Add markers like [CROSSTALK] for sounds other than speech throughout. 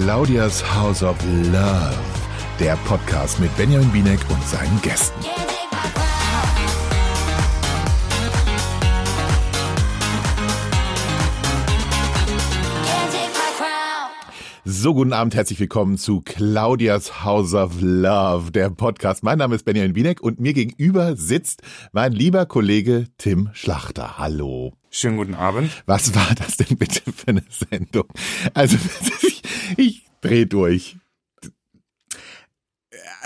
Claudias House of Love, der Podcast mit Benjamin Binek und seinen Gästen. So, guten Abend, herzlich willkommen zu Claudias House of Love, der Podcast. Mein Name ist Benjamin Binek und mir gegenüber sitzt mein lieber Kollege Tim Schlachter. Hallo. Schönen guten Abend. Was war das denn bitte für eine Sendung? Also, [LAUGHS] ich, dreh durch.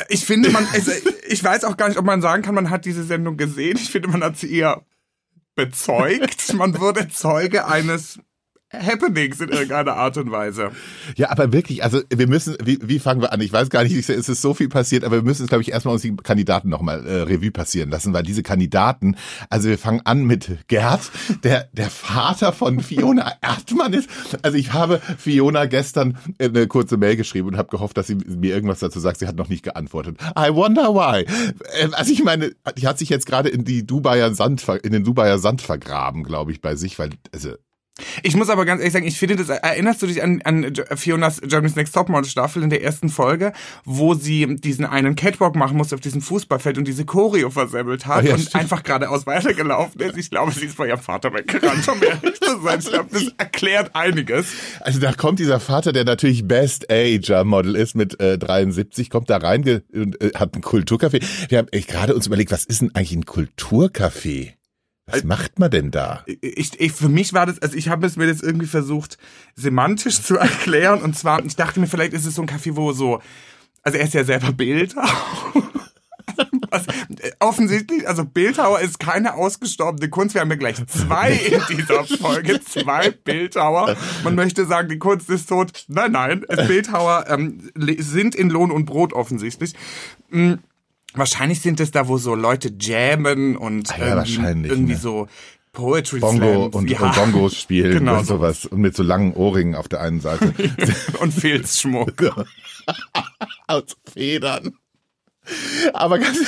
Ich finde, man, also, ich weiß auch gar nicht, ob man sagen kann, man hat diese Sendung gesehen. Ich finde, man hat sie eher bezeugt. Man wurde Zeuge eines Happenings in irgendeiner Art und Weise. Ja, aber wirklich, also wir müssen, wie, wie fangen wir an? Ich weiß gar nicht, es ist so viel passiert, aber wir müssen es, glaube ich, erstmal uns die Kandidaten nochmal äh, Revue passieren lassen, weil diese Kandidaten, also wir fangen an mit Gerd, der der Vater von Fiona [LAUGHS] Erdmann ist. Also ich habe Fiona gestern eine kurze Mail geschrieben und habe gehofft, dass sie mir irgendwas dazu sagt. Sie hat noch nicht geantwortet. I wonder why. Ähm, also ich meine, die hat sich jetzt gerade in die Dubaier Sand, in den Dubaier Sand vergraben, glaube ich, bei sich, weil, also ich muss aber ganz ehrlich sagen, ich finde das, erinnerst du dich an, an Fionas Germany's Next Topmodel Staffel in der ersten Folge, wo sie diesen einen Catwalk machen musste auf diesem Fußballfeld und diese Choreo versemmelt hat oh ja, und stimmt. einfach geradeaus weitergelaufen ist? Ich glaube, sie ist vor ihrem Vater weggerannt, um ehrlich zu sein. Ich glaube, das erklärt einiges. Also da kommt dieser Vater, der natürlich Best Ager Model ist mit äh, 73, kommt da rein und äh, hat ein Kulturcafé. Wir haben gerade uns überlegt, was ist denn eigentlich ein Kulturcafé? Was macht man denn da? Ich, ich, für mich war das, also ich habe es mir jetzt irgendwie versucht, semantisch zu [LAUGHS] erklären. Und zwar, ich dachte mir, vielleicht ist es so ein Café, wo so, also er ist ja selber Bildhauer. [LAUGHS] Was, offensichtlich, also Bildhauer ist keine ausgestorbene Kunst. Wir haben ja gleich zwei in dieser Folge, zwei Bildhauer. Man möchte sagen, die Kunst ist tot. Nein, nein, Bildhauer ähm, sind in Lohn und Brot offensichtlich. Mhm Wahrscheinlich sind es da, wo so Leute jammen und ah ja, irgendwie, irgendwie ne? so Poetry Bongo und, ja. und Bongos spielen [LAUGHS] genau und sowas. Und mit so langen Ohrringen auf der einen Seite. [LAUGHS] und Filzschmuck. [LAUGHS] Aus Federn. Aber ganz,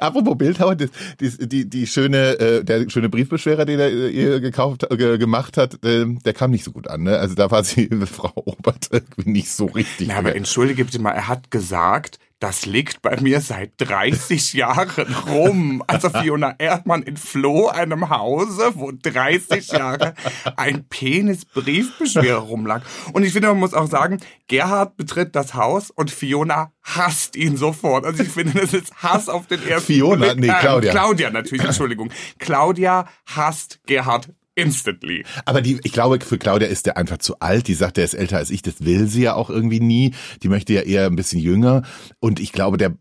apropos Bildhauer, die, die, die, schöne, äh, der schöne Briefbeschwerer, den er ihr gekauft, äh, gemacht hat, äh, der kam nicht so gut an. Ne? Also da war sie, Frau Obert, irgendwie nicht so richtig. Na, aber entschuldige bitte mal, er hat gesagt, das liegt bei mir seit 30 Jahren rum. Also Fiona Erdmann entfloh einem Hause, wo 30 Jahre ein Penisbriefbeschwerer rumlag. Und ich finde, man muss auch sagen, Gerhard betritt das Haus und Fiona hasst ihn sofort. Also ich finde, das ist Hass auf den ersten Fiona, nee, Claudia. Äh, Claudia natürlich, Entschuldigung. Claudia hasst Gerhard instantly. Aber die, ich glaube, für Claudia ist der einfach zu alt. Die sagt, der ist älter als ich. Das will sie ja auch irgendwie nie. Die möchte ja eher ein bisschen jünger. Und ich glaube, der,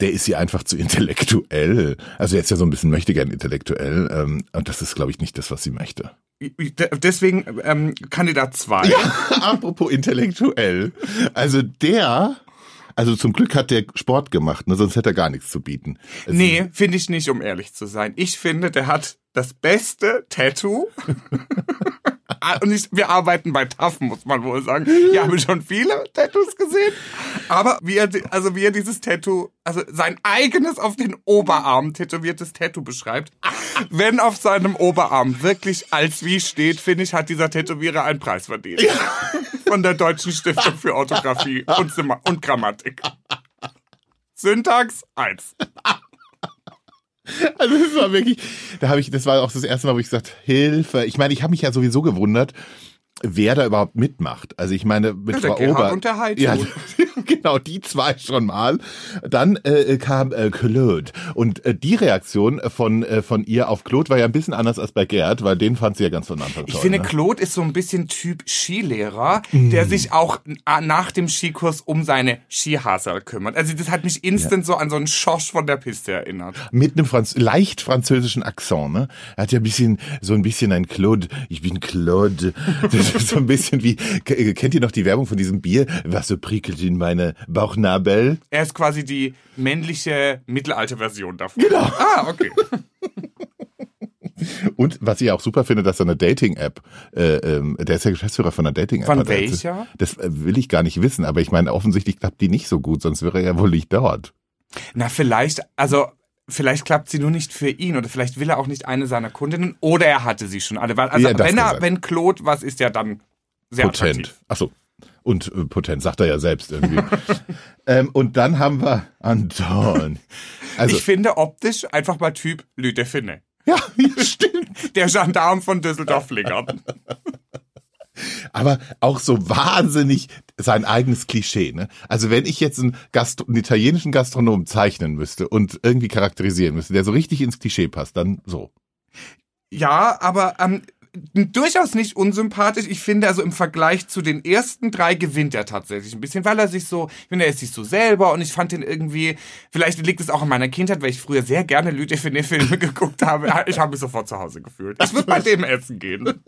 der ist sie einfach zu intellektuell. Also jetzt ja so ein bisschen möchte gern intellektuell. Ähm, und das ist, glaube ich, nicht das, was sie möchte. Deswegen ähm, Kandidat 2. Ja, [LAUGHS] apropos intellektuell. Also der also zum Glück hat der Sport gemacht, ne? sonst hätte er gar nichts zu bieten. Also nee, finde ich nicht, um ehrlich zu sein. Ich finde, der hat das beste Tattoo. [LAUGHS] Ah, und ich, wir arbeiten bei TAF, muss man wohl sagen. Wir haben schon viele Tattoos gesehen. Aber wie er, also wie er dieses Tattoo, also sein eigenes auf den Oberarm tätowiertes Tattoo beschreibt. Wenn auf seinem Oberarm wirklich als wie steht, finde ich, hat dieser Tätowierer einen Preis verdient. Von der Deutschen Stiftung für Orthographie und, und Grammatik. Syntax 1. Also das war wirklich, da habe ich, das war auch das erste Mal, wo ich gesagt, Hilfe. Ich meine, ich habe mich ja sowieso gewundert, wer da überhaupt mitmacht. Also ich meine, mit ja, Frau Ober. Und der. Ja, [LAUGHS] genau, die zwei schon mal. Dann äh, kam äh, Claude. Und äh, die Reaktion von, äh, von ihr auf Claude war ja ein bisschen anders als bei Gerd, weil den fand sie ja ganz von Anfang an. Ich finde, ne? Claude ist so ein bisschen Typ Skilehrer, mm. der sich auch nach dem Skikurs um seine Skihasel kümmert. Also das hat mich instant ja. so an so einen Schosch von der Piste erinnert. Mit einem Franz leicht französischen Akzent, ne? Er hat ja ein bisschen, so ein bisschen ein Claude. Ich bin Claude. [LAUGHS] so ein bisschen wie, kennt ihr noch die Werbung von diesem Bier? Was so prickelt in meine Bauchnabel? Er ist quasi die männliche Mittelalterversion davon. Genau. Ah, okay. [LAUGHS] Und was ich auch super finde, dass er eine Dating-App, äh, ähm, der ist ja Geschäftsführer von einer Dating-App. Von welcher? Das äh, will ich gar nicht wissen, aber ich meine, offensichtlich klappt die nicht so gut, sonst wäre er ja wohl nicht dort. Na, vielleicht, also vielleicht klappt sie nur nicht für ihn oder vielleicht will er auch nicht eine seiner Kundinnen oder er hatte sie schon alle. Also ja, wenn er, wenn Claude was ist, ja dann sehr Potent. Attraktiv. Ach so. Und äh, potent, sagt er ja selbst irgendwie. [LAUGHS] ähm, und dann haben wir Anton. Also, ich finde optisch einfach mal Typ Lü de Finne. ja, [LAUGHS] stimmt. Der Gendarm von Düsseldorf-Lingern. [LAUGHS] Aber auch so wahnsinnig sein eigenes Klischee. Ne? Also wenn ich jetzt einen, Gastro einen italienischen Gastronomen zeichnen müsste und irgendwie charakterisieren müsste, der so richtig ins Klischee passt, dann so. Ja, aber ähm, durchaus nicht unsympathisch. Ich finde, also im Vergleich zu den ersten drei gewinnt er tatsächlich ein bisschen, weil er sich so, ich finde, er ist sich so selber und ich fand ihn irgendwie, vielleicht liegt es auch in meiner Kindheit, weil ich früher sehr gerne den Filme [LAUGHS] geguckt habe. Ich habe mich sofort zu Hause gefühlt. Ich würde bei dem essen gehen.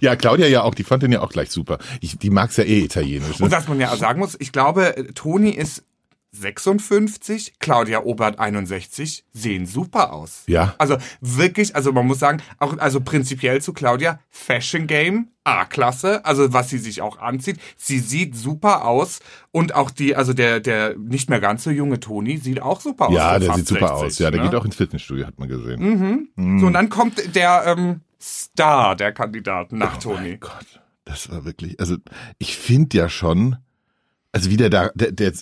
Ja, Claudia ja auch, die fand den ja auch gleich super. Ich, die mag's ja eh italienisch. Ne? Und was man ja auch sagen muss, ich glaube, Toni ist 56, Claudia Obert 61, sehen super aus. Ja. Also wirklich, also man muss sagen, auch also prinzipiell zu Claudia, Fashion Game, A-Klasse, also was sie sich auch anzieht. Sie sieht super aus und auch die, also der, der nicht mehr ganz so junge Toni sieht auch super aus. Ja, der sieht super 60, aus. Ja, der ne? geht auch ins Fitnessstudio, hat man gesehen. So, und dann kommt der ähm, Star der Kandidaten nach Oh mein Toni. Gott, das war wirklich, also ich finde ja schon, also wie der da, der, der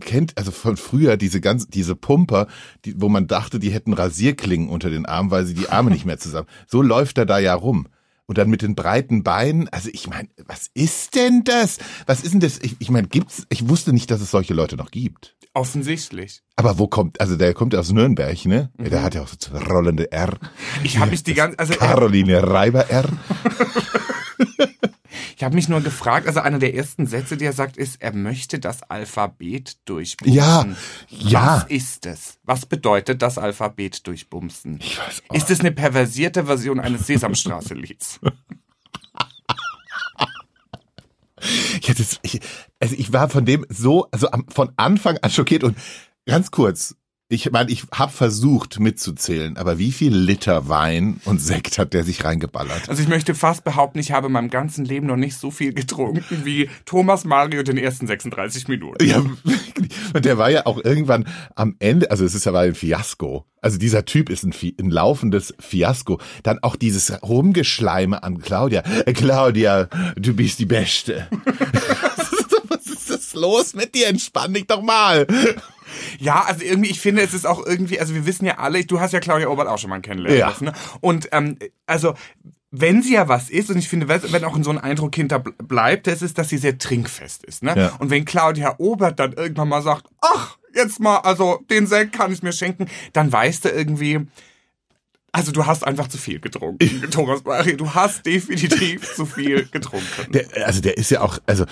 kennt, also von früher diese ganz, diese Pumper, die, wo man dachte, die hätten Rasierklingen unter den Armen, weil sie die Arme nicht mehr zusammen. [LAUGHS] So läuft er da ja rum. Und dann mit den breiten Beinen, also ich meine, was ist denn das? Was ist denn das? Ich, ich meine, gibt's, ich wusste nicht, dass es solche Leute noch gibt. Offensichtlich. Aber wo kommt, also der kommt aus Nürnberg, ne? Ja, der hat ja auch so zwei rollende R. Ich habe mich die ganze, also Caroline Reiber R. [LAUGHS] ich habe mich nur gefragt, also einer der ersten Sätze, die er sagt, ist, er möchte das Alphabet durchbumsen. Ja, ja. Was ist es? Was bedeutet das Alphabet durchbumsen? Ich weiß auch. Ist es eine perversierte Version eines Sesamstraße-Lieds? Ich ich, also ich war von dem so, also am, von Anfang an schockiert und ganz kurz. Ich meine, ich habe versucht mitzuzählen, aber wie viel Liter Wein und Sekt hat der sich reingeballert? Also ich möchte fast behaupten, ich habe in meinem ganzen Leben noch nicht so viel getrunken wie Thomas Mario den ersten 36 Minuten. Ja, und der war ja auch irgendwann am Ende, also es ist ja mal ein Fiasko. Also dieser Typ ist ein, ein laufendes Fiasko. Dann auch dieses Rumgeschleime an Claudia. Äh, Claudia, du bist die Beste. [LAUGHS] Was ist das los mit dir? Entspann dich doch mal. Ja, also irgendwie, ich finde, es ist auch irgendwie, also wir wissen ja alle, du hast ja Claudia Obert auch schon mal kennenlernen Ja. lassen, ne? Und ähm, also wenn sie ja was ist, und ich finde, wenn auch so ein Eindruck hinter bleibt, das ist, dass sie sehr trinkfest ist. Ne? Ja. Und wenn Claudia Obert dann irgendwann mal sagt, ach, jetzt mal, also den Sekt kann ich mir schenken, dann weißt du irgendwie, also du hast einfach zu viel getrunken, Thomas Mario. Du hast definitiv zu viel [LAUGHS] getrunken. Der, also der ist ja auch, also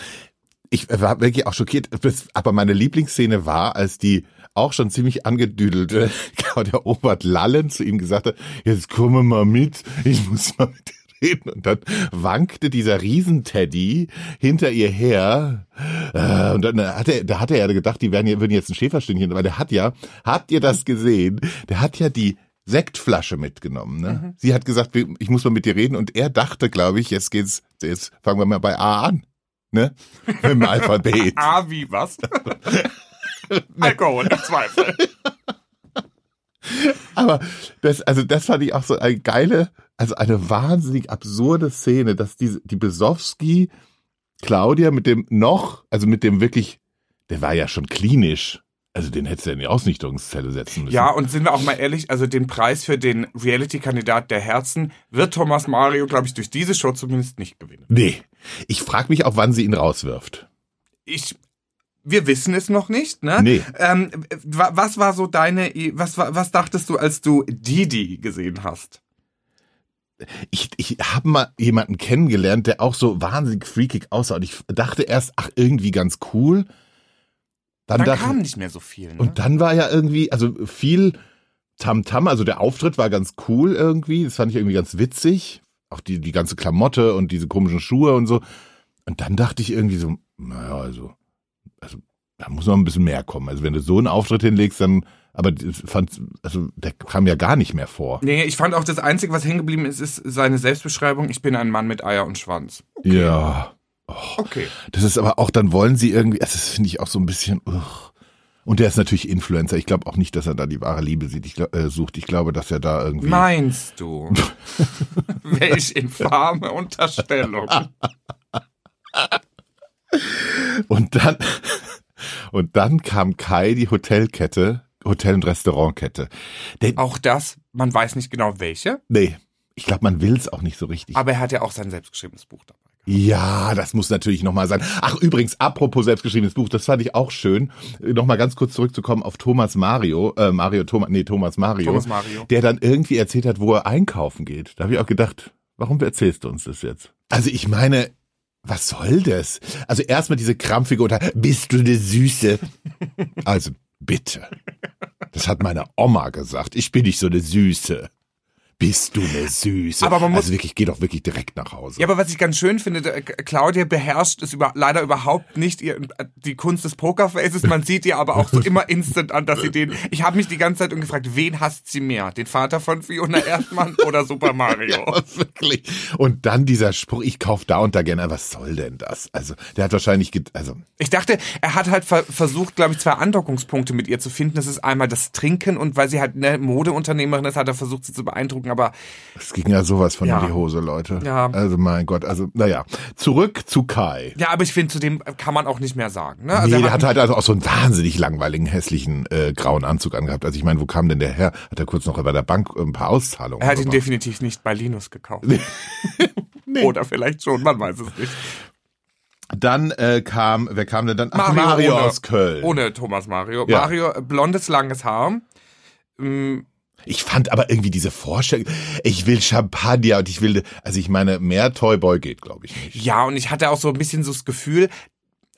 ich war wirklich auch schockiert. Aber meine Lieblingsszene war, als die auch schon ziemlich angedüdelte [LAUGHS] Claudia Obert lallend zu ihm gesagt hat, jetzt komm mal mit, ich muss mal mit dir reden. Und dann wankte dieser Riesenteddy hinter ihr her. Äh, Und dann hat er, da hat er ja gedacht, die werden, würden jetzt ein Schäferstündchen, weil der hat ja, habt ihr das gesehen? Der hat ja die Sektflasche mitgenommen. Ne? Sie hat gesagt, ich muss mal mit dir reden und er dachte, glaube ich, jetzt geht's, jetzt fangen wir mal bei A an. Ne? Im Alphabet. [LAUGHS] Ah, wie, was? [LAUGHS] Alkohol, im Zweifel. Aber das, also das fand ich auch so eine geile, also eine wahnsinnig absurde Szene, dass die, die Besowski Claudia mit dem noch, also mit dem wirklich, der war ja schon klinisch. Also den hättest du ja in die Ausnichterungszelle setzen müssen. Ja, und sind wir auch mal ehrlich, also den Preis für den Reality-Kandidat der Herzen wird Thomas Mario, glaube ich, durch diese Show zumindest nicht gewinnen. Nee. Ich frage mich auch, wann sie ihn rauswirft. Ich, wir wissen es noch nicht, ne? Nee. Ähm, wa- was war so deine, was, was dachtest du, als du Didi gesehen hast? Ich, ich habe mal jemanden kennengelernt, der auch so wahnsinnig freakig aussah. Und ich dachte erst, ach, irgendwie ganz cool. Dann, Dann dachte kam nicht mehr so viel, ne? Und dann war ja irgendwie, also viel Tamtam, also der Auftritt war ganz cool irgendwie, das fand ich irgendwie ganz witzig. Auch die, die ganze Klamotte und diese komischen Schuhe und so. Und dann dachte ich irgendwie so, naja, also, also, da muss noch ein bisschen mehr kommen. Also wenn du so einen Auftritt hinlegst, dann, aber fand, also der kam ja gar nicht mehr vor. Nee, ich fand auch das Einzige, was hängen geblieben ist, ist seine Selbstbeschreibung. Ich bin ein Mann mit Eier und Schwanz. Ja. Okay. Das ist aber auch, dann wollen sie irgendwie, also das finde ich auch so ein bisschen, ugh. Und der ist natürlich Influencer. Ich glaube auch nicht, dass er da die wahre Liebe sieht. Ich, glaub, äh, sucht. Ich glaube, dass er da irgendwie. Meinst du? [LAUGHS] Welch infame Unterstellung. Und dann, und dann kam Kai, die Hotelkette, Hotel- und Restaurantkette. Der, Auch das, man weiß nicht genau welche, nee, ich glaube, man will es auch nicht so richtig. aber er hat ja auch sein selbstgeschriebenes Buch dabei. Ja, das muss natürlich nochmal sein. Ach, übrigens, apropos selbstgeschriebenes Buch, das fand ich auch schön. Nochmal ganz kurz zurückzukommen auf Thomas Mario, äh, Mario, Thomas, nee, Thomas Mario. Thomas Mario. Der dann irgendwie erzählt hat, wo er einkaufen geht. Da habe ich auch gedacht, warum erzählst du uns das jetzt? Also ich meine, was soll das? Also erstmal diese krampfige oder bist du eine Süße? Also bitte. Das hat meine Oma gesagt. Ich bin nicht so eine Süße. Bist du eine Süße? Aber man muss- also wirklich, geh doch wirklich direkt nach Hause. Ja, aber was ich ganz schön finde, der- Claudia beherrscht es über, leider überhaupt nicht ihr, die Kunst des Pokerfaces. Man sieht ihr aber auch so immer instant an, dass sie den. Ich habe mich die ganze Zeit gefragt, wen hasst sie mehr? Den Vater von Fiona Erdmann oder Super Mario? [LAUGHS] Aber wirklich. Und dann dieser Spruch, ich kauf da und da gerne. Was soll denn das? Also, der hat wahrscheinlich, also, Ich dachte, er hat halt ver versucht, glaube ich, zwei Andockungspunkte mit ihr zu finden. Das ist einmal das Trinken und weil sie halt eine Modeunternehmerin ist, hat er versucht, sie zu beeindrucken. Aber es ging ja sowas von Ja. in die Hose, Leute. Ja. Also, mein Gott, also, naja. Zurück zu Kai. ja, aber ich finde, zu dem kann man auch nicht mehr sagen. Ne? nee, er der hat halt also auch so einen wahnsinnig langweiligen, hässlichen, äh, grauen Anzug angehabt. Also ich meine, wo kam denn der her? Hat er kurz noch bei der Bank ein paar Auszahlungen er hat ihn gemacht? definitiv nicht bei Linus gekauft. [LAUGHS] Oder vielleicht schon, man weiß es nicht. Dann äh, kam, wer kam denn dann? Ach, Mario Mario, ohne- aus Köln. Ohne Thomas Mario. Ja. Mario, äh, blondes, langes Haar. Mm, Ich fand aber irgendwie diese Vorstellung, ich will Champagner und ich will, also ich meine, mehr Toyboy geht, glaube ich nicht. Ja, und ich hatte auch so ein bisschen so das Gefühl,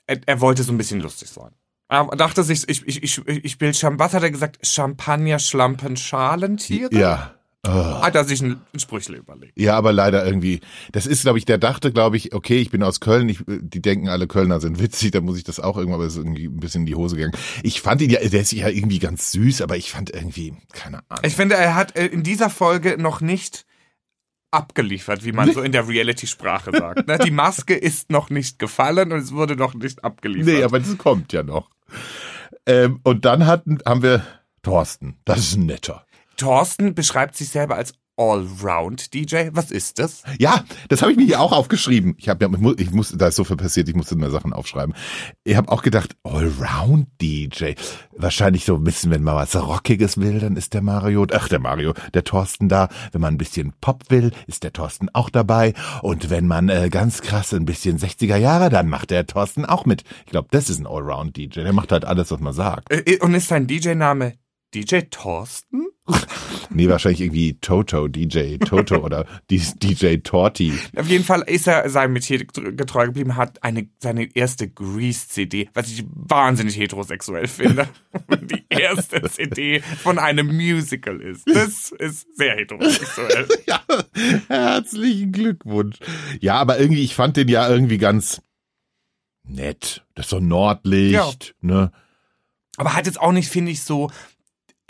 er, er wollte so ein bisschen lustig sein. Er dachte sich, ich, ich, ich, ich will Champagner, was hat er gesagt? Champagner, Schlampen, Schalentiere? Ja. Oh. Hat er sich ein, ein Sprüchle überlegt. Ja, aber leider irgendwie, das ist, glaube ich, der dachte, glaube ich, okay, ich bin aus Köln, ich, die denken, alle Kölner sind witzig, dann muss ich das auch irgendwann, aber ist irgendwie ein bisschen in die Hose gegangen. Ich fand ihn ja, der ist ja irgendwie ganz süß, aber ich fand irgendwie, keine Ahnung. Ich finde, er hat äh, in dieser Folge noch nicht abgeliefert, wie man so in der Reality-Sprache sagt. Ne? Die Maske ist noch nicht gefallen und es wurde noch nicht abgeliefert. Nee, aber das kommt ja noch. Ähm, und dann hatten, haben wir Thorsten, das ist ein netter. Thorsten beschreibt sich selber als Allround-DJ. Was ist das? Ja, das habe ich mir hier auch aufgeschrieben. Ich habe ja, ich muss, ich muss, da ist so viel passiert, ich musste mir Sachen aufschreiben. Ich habe auch gedacht, Allround DJ. Wahrscheinlich so ein bisschen, wenn man was Rockiges will, dann ist der Mario, ach der Mario, der Thorsten da. Wenn man ein bisschen Pop will, ist der Thorsten auch dabei. Und wenn man äh, ganz krass ein bisschen 60er Jahre, dann macht der Thorsten auch mit. Ich glaube, das ist ein Allround DJ. Der macht halt alles, was man sagt. Äh, Und ist sein DJ-Name DJ Thorsten? [LAUGHS] Nee, wahrscheinlich irgendwie Toto, DJ Toto oder DJ Torti. Auf jeden Fall ist er seinem Metier getreu geblieben, hat eine, seine erste Grease-CD, was ich wahnsinnig heterosexuell finde. [LAUGHS] Die erste CD von einem Musical ist. Das ist sehr heterosexuell. [LAUGHS] Ja, herzlichen Glückwunsch. Ja, aber irgendwie, ich fand den ja irgendwie ganz nett. Das ist so Nordlicht, ne? Aber hat jetzt auch nicht, finde ich, so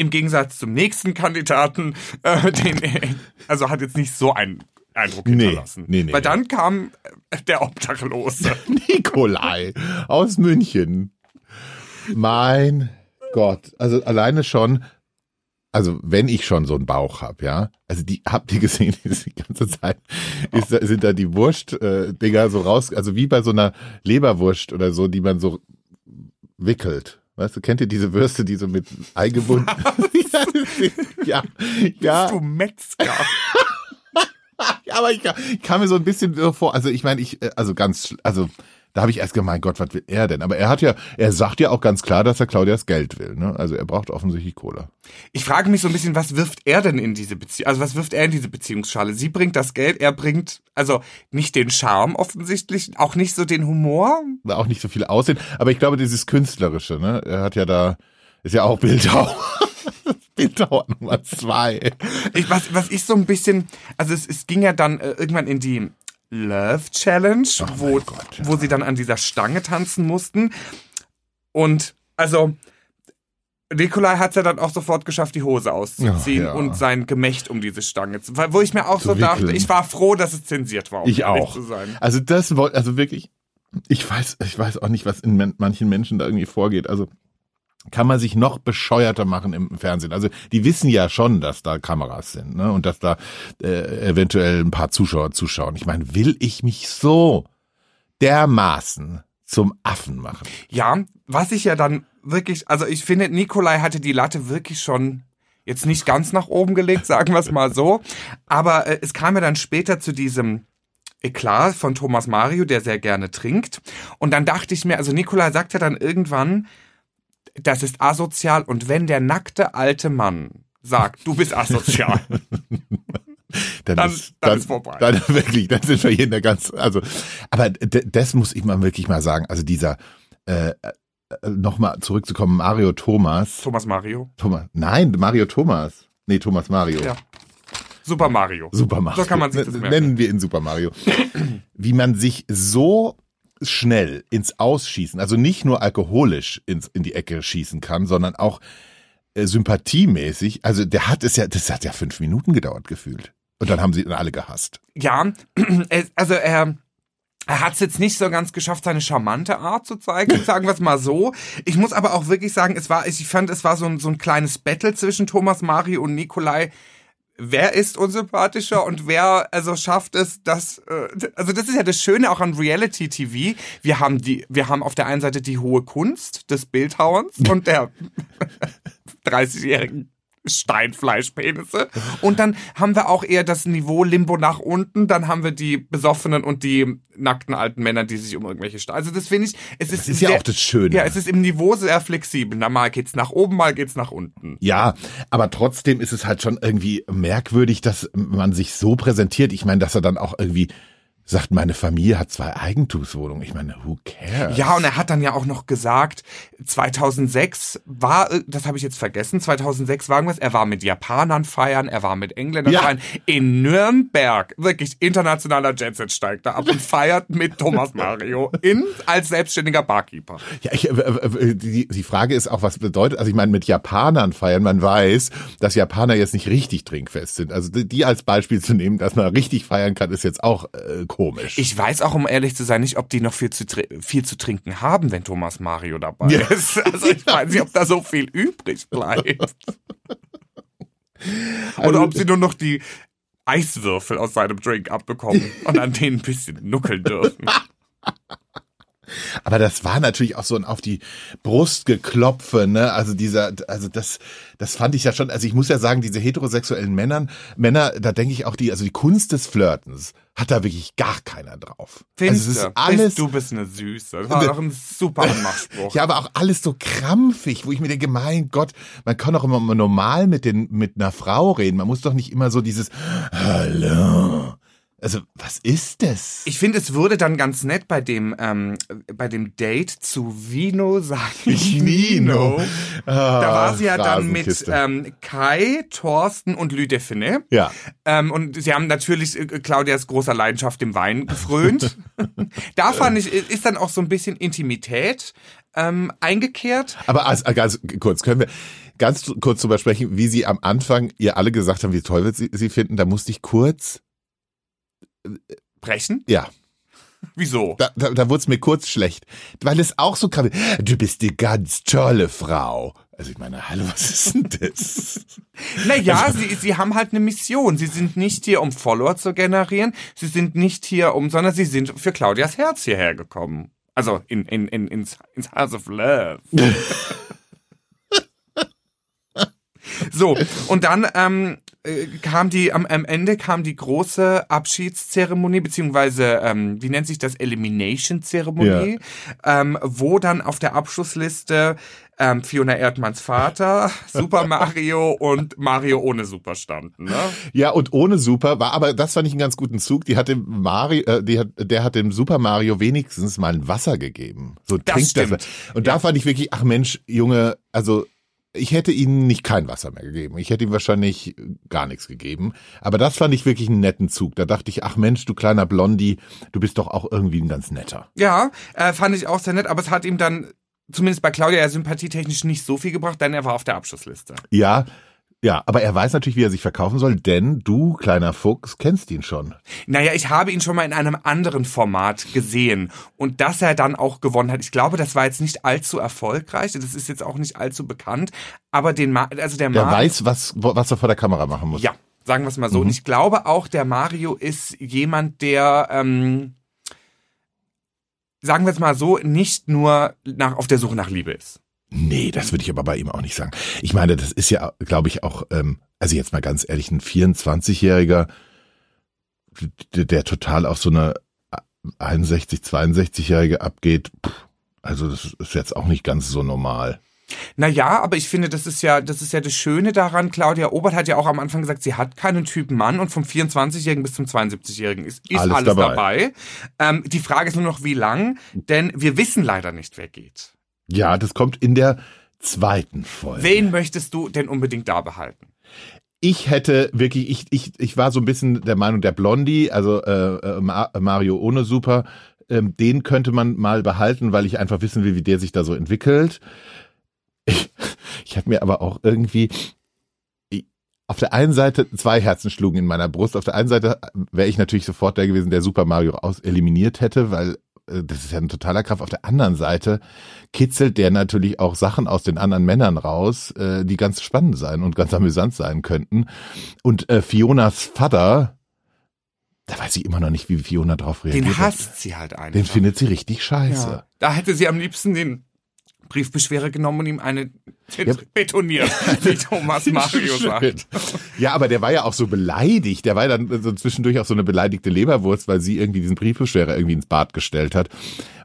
im Gegensatz zum nächsten Kandidaten, äh, den, also hat jetzt nicht so einen Eindruck Nee, hinterlassen. nee, nee. Weil dann kam äh, der Obdachlose. [LAUGHS] Nikolai aus München. Mein Gott. Also alleine schon, also wenn ich schon so einen Bauch hab, ja, also die habt ihr gesehen, [LAUGHS] die ganze Zeit ist, sind da die Wurst-Dinger so raus, also wie bei so einer Leberwurst oder so, die man so wickelt. Weißt du, kennt ihr diese Würste, die so mit Ei gebunden? [LAUGHS] [LAUGHS] ja, ja, Du Metzger. [LAUGHS] ja, aber ich, ich kam mir so ein bisschen vor, also ich meine, ich, äh, also ganz, also da habe ich erst gemeint, mein Gott, was will er denn? Aber er hat ja, er sagt ja auch ganz klar, dass er Claudias Geld will, ne? Also er braucht offensichtlich Kohle. Ich frage mich so ein bisschen, was wirft er denn in diese Beziehung? Also was wirft er in diese Beziehungsschale? Sie bringt das Geld, er bringt also nicht den Charme offensichtlich, auch nicht so den Humor. Auch nicht so viel Aussehen, aber ich glaube, dieses Künstlerische, ne? Er hat ja da, ist ja auch Bildhauer. [LAUGHS] Bildhauer Nummer zwei. Ich, was, was ich so ein bisschen, also es, es ging ja dann äh, irgendwann in die Love Challenge, wo, Gott, ja. wo sie dann an dieser Stange tanzen mussten. Und also Nikolai hat es ja dann auch sofort geschafft, die Hose auszuziehen Ach, ja. und sein Gemächt um diese Stange zu. Wo ich mir auch Zu so dachte, wickeln. ich war froh, dass es zensiert war, um Ich auch. zu sein. Also das wollte, also wirklich, ich weiß, ich weiß auch nicht, was in manchen Menschen da irgendwie vorgeht. Also kann man sich noch bescheuerter machen im Fernsehen. Also die wissen ja schon, dass da Kameras sind, ne? Und dass da äh, eventuell ein paar Zuschauer zuschauen. Ich meine, will ich mich so dermaßen zum Affen machen. Ja, was ich ja dann wirklich, also ich finde, Nikolai hatte die Latte wirklich schon jetzt nicht ganz nach oben gelegt, [LAUGHS] sagen wir es mal so. Aber äh, es kam ja dann später zu diesem Eklat von Thomas Mario, der sehr gerne trinkt. Und dann dachte ich mir, also Nikolai sagt ja dann irgendwann, das ist asozial. Und wenn der nackte alte Mann sagt, du bist asozial, [LAUGHS] Dann, Dann- ist, dann dann, ist vorbei. Dann [LAUGHS] wirklich, dann sind wir hier in der ganz, also, aber das muss ich mal wirklich mal sagen. Also dieser, äh, äh, nochmal zurückzukommen, Mario Thomas. Thomas Mario. Thomas, nein, Mario Thomas. Nee, Thomas Mario. Ja. Super Mario. Super Mario. So kann man sich das merken. Nennen wir ihn Super Mario. Wie man sich so schnell ins Ausschießen, also nicht nur alkoholisch ins, in die Ecke schießen kann, sondern auch äh, sympathiemäßig. Also der hat es ja, das hat ja fünf Minuten gedauert gefühlt. Und dann haben sie ihn alle gehasst. Ja, [CLEARS THROAT] also er, er hat es jetzt nicht so ganz geschafft, seine charmante Art zu zeigen, [LAUGHS] sagen wir es mal so. Ich muss aber auch wirklich sagen, es war, ich fand, es war so ein, so ein kleines Battle zwischen Thomas Mario und Nikolai. Wer ist unsympathischer und wer also schafft es, dass äh, also das ist ja das Schöne auch an Reality TV. Wir haben die, wir haben auf der einen Seite die hohe Kunst des Bildhauerns und der [LAUGHS] 30-jährigen Steinfleischpenisse. Und dann haben wir auch eher das Niveau Limbo nach unten. Dann haben wir die Besoffenen und die nackten alten Männer, die sich um irgendwelche Steine. Also das finde ich, es ist, Das ist ja sehr, auch das Schöne. Ja, es ist im Niveau sehr flexibel. Na, mal geht's nach oben, mal geht's nach unten. Ja, aber trotzdem ist es halt schon irgendwie merkwürdig, dass man sich so präsentiert. Ich meine, dass er dann auch irgendwie sagt, meine Familie hat zwei Eigentumswohnungen. Ich meine, who cares? Ja, und er hat dann ja auch noch gesagt, 2006 war, äh, das habe ich jetzt vergessen, 2006 war irgendwas, er war mit Japanern feiern, er war mit Engländern Ja. feiern, in Nürnberg, wirklich internationaler Jetset steigt da ab und feiert mit Thomas [LAUGHS] Mario in, als selbstständiger Barkeeper. Ja, ich, äh, äh, die, die Frage ist auch, was bedeutet, also ich meine, mit Japanern feiern, man weiß, dass Japaner jetzt nicht richtig trinkfest sind. Also die, die als Beispiel zu nehmen, dass man richtig feiern kann, ist jetzt auch äh, komisch. Ich weiß auch, um ehrlich zu sein, nicht, ob die noch viel zu, viel zu trinken haben, wenn Thomas Mario dabei Ja. ist. [LAUGHS] Also ich weiß nicht, ob da so viel übrig bleibt. [LAUGHS] Also Oder ob sie nur noch die Eiswürfel aus seinem Drink abbekommen und an denen ein bisschen nuckeln dürfen. [LAUGHS] Aber das war natürlich auch so ein auf die Brust geklopfe, ne? Also dieser, also das, das fand ich ja schon. Also ich muss ja sagen, diese heterosexuellen Männern, Männer, da denke ich auch die, also die Kunst des Flirtens hat da wirklich gar keiner drauf. Findest also es du? ist alles, Bist, du bist eine Süße. Das war doch ein super Anmachspruch. [LAUGHS] ja, aber auch alles so krampfig, wo ich mir denke, mein Gott, man kann doch immer mal normal mit den, mit einer Frau reden. Man muss doch nicht immer so dieses, hallo. Also, was ist das? Ich finde, es wurde dann ganz nett bei dem, ähm, bei dem Date zu Vino, sag ich Nino. Nino. Da war sie ja dann mit ähm, Kai, Thorsten und Lü Define. ja. Ähm, und sie haben natürlich äh, Claudias großer Leidenschaft dem Wein gefrönt. [LAUGHS] da fand ich, ist dann auch so ein bisschen Intimität ähm, eingekehrt. Aber also, ganz kurz, können wir ganz kurz drüber sprechen, wie Sie am Anfang ihr alle gesagt haben, wie toll wir sie, sie finden. Da musste ich kurz, Brechen? ja, Wieso? da, da, da wurde es mir kurz schlecht, weil es auch so kam. Du bist die ganz tolle Frau. Also ich meine, hallo, was ist denn das? [LAUGHS] Naja, sie, sie haben halt eine Mission. Sie sind nicht hier, um Follower zu generieren. Sie sind nicht hier, um, sondern sie sind für Claudias Herz hierher gekommen. Also in, in, in, ins, ins House of Love. [LAUGHS] so, und dann ähm, äh, kam die, am, am Ende kam die große Abschiedszeremonie, beziehungsweise, ähm, wie nennt sich das, Elimination-Zeremonie, ähm, wo dann auf der Abschlussliste ähm, Fiona Erdmanns Vater, [LAUGHS] Super Mario und Mario ohne Super standen. Ne? Ja, und ohne Super war, aber das fand ich einen ganz guten Zug. Die hat dem Mario, äh, die hat, der hat dem Super Mario wenigstens mal ein Wasser gegeben. So Das trinkt stimmt. das. Und da fand ich wirklich, ach Mensch, Junge, also ich hätte ihnen nicht kein Wasser mehr gegeben. Ich hätte ihm wahrscheinlich gar nichts gegeben. Aber das fand ich wirklich einen netten Zug. Da dachte ich, ach Mensch, du kleiner Blondie, du bist doch auch irgendwie ein ganz netter. Ja, äh, fand ich auch sehr nett, aber es hat ihm dann zumindest bei Claudia ja sympathietechnisch nicht so viel gebracht, denn er war auf der Abschlussliste. Ja, ja, aber er weiß natürlich, wie er sich verkaufen soll, denn du, kleiner Fuchs, kennst ihn schon. Naja, ich habe ihn schon mal in einem anderen Format gesehen und dass er dann auch gewonnen hat. Ich glaube, das war jetzt nicht allzu erfolgreich, das ist jetzt auch nicht allzu bekannt, aber den Ma also der, Der Mario, weiß, was, was er vor der Kamera machen muss. ja, sagen wir es mal so. Und ich glaube auch, der Mario ist jemand, der ähm, sagen wir es mal so, nicht nur nach, auf der Suche nach Liebe ist. Nee, das würde ich aber bei ihm auch nicht sagen. Ich meine, das ist ja, glaube ich, auch, ähm, also jetzt mal ganz ehrlich, ein 24-Jähriger, der, total auf so eine 61, 62-Jährige abgeht, pff, also das ist jetzt auch nicht ganz so normal. Naja, aber ich finde, das ist ja, das ist ja das Schöne daran. Claudia Obert hat ja auch am Anfang gesagt, sie hat keinen Typen Mann und vom 24-Jährigen bis zum 72-Jährigen ist, ist alles, Alles dabei. dabei. Ähm, die Frage ist nur noch, wie lang, denn wir wissen leider nicht, wer geht. Ja, das kommt in der zweiten Folge. Wen möchtest du denn unbedingt da behalten? ich hätte wirklich, ich, ich, ich war so ein bisschen der Meinung, der Blondie, also äh, äh, Ma- Mario ohne Super, ähm, den könnte man mal behalten, weil ich einfach wissen will, wie der sich da so entwickelt. Ich, ich habe mir aber auch irgendwie auf der einen Seite zwei Herzen schlugen in meiner Brust. Auf der einen Seite wäre ich natürlich sofort der gewesen, der Super Mario aus eliminiert hätte, weil das ist ja ein totaler Kraft. Auf der anderen Seite kitzelt der natürlich auch Sachen aus den anderen Männern raus, äh, die ganz spannend sein und ganz amüsant sein könnten. Und äh, Fionas Vater, da weiß ich immer noch nicht, wie Fiona drauf reagiert. Den hasst sie halt einfach. Den findet sie richtig scheiße. ja. Da hätte sie am liebsten den Briefbeschwerer genommen und ihm eine Ja. betoniert, [LAUGHS] wie Thomas Mario sagt. Ja, aber der war ja auch so beleidigt. Der war ja dann so zwischendurch auch so eine beleidigte Leberwurst, weil sie irgendwie diesen Briefbeschwerer irgendwie ins Bad gestellt hat.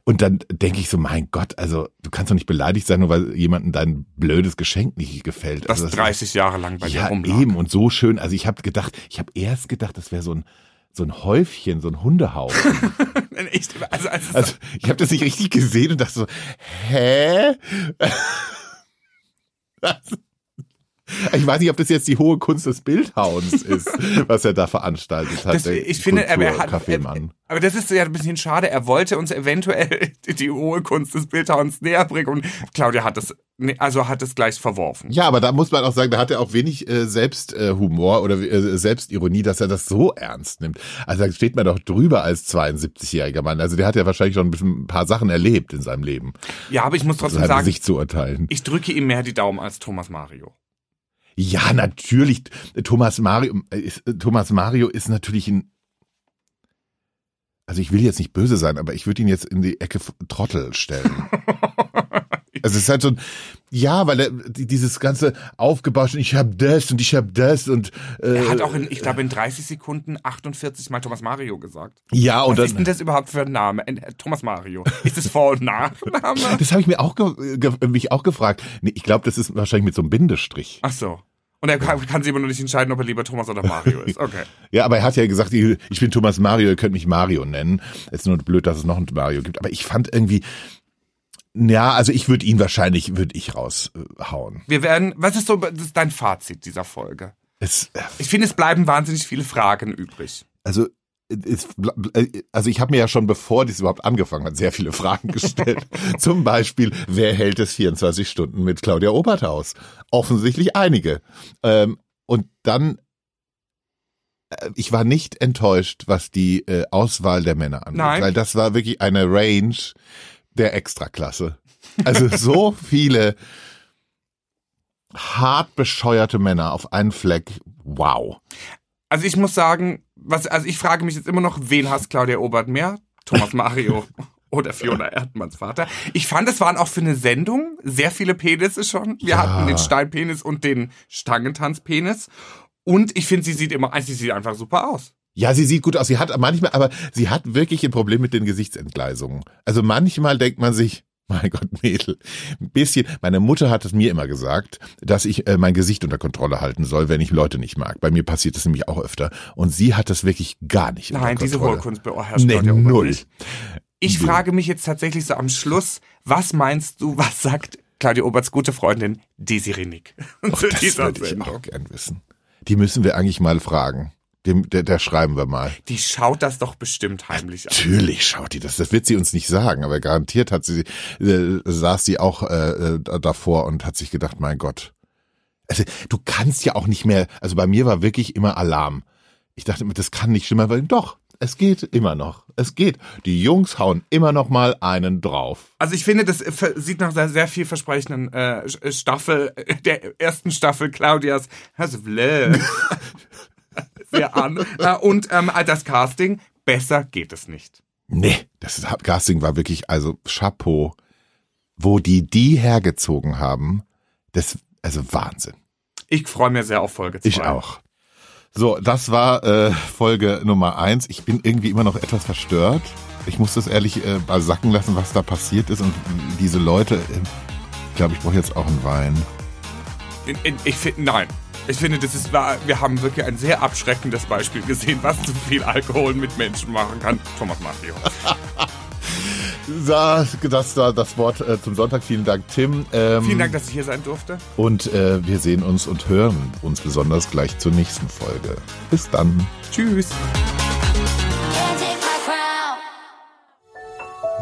Und dann denke ich so, mein Gott, also du kannst doch nicht beleidigt sein, nur weil jemandem dein blödes Geschenk nicht gefällt. Das also, 30 Jahre lang bei dir ja, rumlag. eben und so schön. Also ich habe gedacht, ich habe erst gedacht, das wäre so ein so ein Häufchen, so ein Hundehaufen. [LAUGHS] Echt, also, also, Also ich habe das nicht richtig gesehen und dachte so, hä? Das- [LAUGHS] Ich weiß nicht, ob das jetzt die hohe Kunst des Bildhauens [LAUGHS] ist, was er da veranstaltet hat. Das, ich finde, aber er hat, Kulturkaffeemann. aber das ist ja ein bisschen schade. Er wollte uns eventuell die hohe Kunst des Bildhauens näher bringen und Claudia hat das, also hat es gleich verworfen. Ja, aber da muss man auch sagen, da hat er auch wenig äh, Selbsthumor äh, oder äh, Selbstironie, dass er das so ernst nimmt. Also da steht man doch drüber als 72-jähriger Mann. Also der hat ja wahrscheinlich schon ein, paar Sachen erlebt in seinem Leben, Ja, aber ich muss trotzdem seinem sagen, Gesicht zu urteilen. ich drücke ihm mehr die Daumen als Thomas Mario. Ja, natürlich. Thomas Mario äh, ist, Thomas Mario ist natürlich ein. Also ich will jetzt nicht böse sein, aber ich würde ihn jetzt in die Ecke Trottel stellen. [LAUGHS] Also es ist halt so ein, ja, weil er die- dieses ganze aufgebauschte, ich hab das und ich hab das und äh, Er hat auch in, ich glaube, in 30 Sekunden 48 Mal Thomas Mario gesagt. ja und Was ist denn dann, das überhaupt für ein Name? Äh, Thomas Mario. Ist es Vor- und Nachname? [LAUGHS] das habe ich mir auch mich auch gefragt. Nee, ich glaube, das ist wahrscheinlich mit so einem Bindestrich. Ach so. Und er kann, kann sich immer noch nicht entscheiden, ob er lieber Thomas oder Mario ist. Okay. [LAUGHS] Ja, aber er hat ja gesagt, ich bin Thomas Mario, ihr könnt mich Mario nennen. Es ist nur blöd, dass es noch einen Mario gibt. Aber ich fand irgendwie, ja, also ich würde ihn wahrscheinlich, würde ich raushauen. Wir werden, was ist so das ist dein Fazit dieser Folge? Es, äh, Ich finde, es bleiben wahnsinnig viele Fragen übrig. also, es, also ich habe mir ja schon, bevor dies überhaupt angefangen hat, sehr viele Fragen gestellt. [LAUGHS] Zum Beispiel, wer hält es 24 Stunden mit Claudia Obert aus? Offensichtlich einige. Ähm, und dann, äh, ich war nicht enttäuscht, was die äh, Auswahl der Männer angeht, Nein. weil das war wirklich eine Range der Extraklasse. Also so [LAUGHS] viele hart bescheuerte Männer auf einen Fleck. Wow. Also ich muss sagen, was, also ich frage mich jetzt immer noch, wen hasst Claudia Obert mehr? Thomas Mario [LAUGHS] oder Fiona Erdmanns Vater. Ich fand, es waren auch für eine Sendung sehr viele Penisse schon. Wir Ja. hatten den Steinpenis und den Stangentanzpenis. Und ich finde, sie sieht immer, also sie sieht einfach super aus. Ja, sie sieht gut aus. Sie hat manchmal, aber sie hat wirklich ein Problem mit den Gesichtsentgleisungen. Also manchmal denkt man sich, [LAUGHS] mein Gott, Mädel, ein bisschen. Meine Mutter hat es mir immer gesagt, dass ich äh, mein Gesicht unter Kontrolle halten soll, wenn ich Leute nicht mag. Bei mir passiert das nämlich auch öfter. Und sie hat das wirklich gar nicht Nein, unter diese Kontrolle. hohe Kunst beherrscht Nee, Obert null. nicht. Ich Null. frage mich jetzt tatsächlich so am Schluss, was meinst du, was sagt Claudia Oberts gute Freundin Desiree Nick [LAUGHS] Och, das würde ich auch gern wissen. Die müssen wir eigentlich mal fragen. Dem, der, der schreiben wir mal. Die schaut das doch bestimmt heimlich an. Natürlich schaut die das. Das wird sie uns nicht sagen, aber garantiert hat sie, äh, saß sie auch äh, äh, davor und hat sich gedacht, mein Gott. Also du kannst ja auch nicht mehr, also bei mir war wirklich immer Alarm. Ich dachte immer, das kann nicht schlimmer werden. Doch, es geht immer noch. Es geht. Die Jungs hauen immer noch mal einen drauf. Also ich finde, das ver- sieht nach einer sehr vielversprechenden äh, Staffel, äh, der ersten Staffel Claudias Hasvle [LAUGHS] sehr an. Äh, Und ähm, das Casting, besser geht es nicht. Nee, das Casting war wirklich, also Chapeau, wo die die hergezogen haben, das, also Wahnsinn. Ich freue mich sehr auf Folge 2. Ich auch. So, das war äh, Folge Nummer eins. Ich bin irgendwie immer noch etwas verstört. Ich muss das ehrlich äh, mal sacken lassen, was da passiert ist. Und diese Leute, äh, ich glaube, ich brauche jetzt auch einen Wein. Ich, ich finde, nein. Ich finde, das ist wahr. Wir haben wirklich ein sehr abschreckendes Beispiel gesehen, was zu viel Alkohol mit Menschen machen kann. Thomas. [LAUGHS] Das, das war das Wort äh, zum Sonntag. Vielen Dank, Tim. Ähm, Vielen Dank, dass ich hier sein durfte. Und äh, wir sehen uns und hören uns besonders gleich zur nächsten Folge. Bis dann. Tschüss.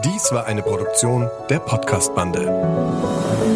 Dies war eine Produktion der Podcast-Bande.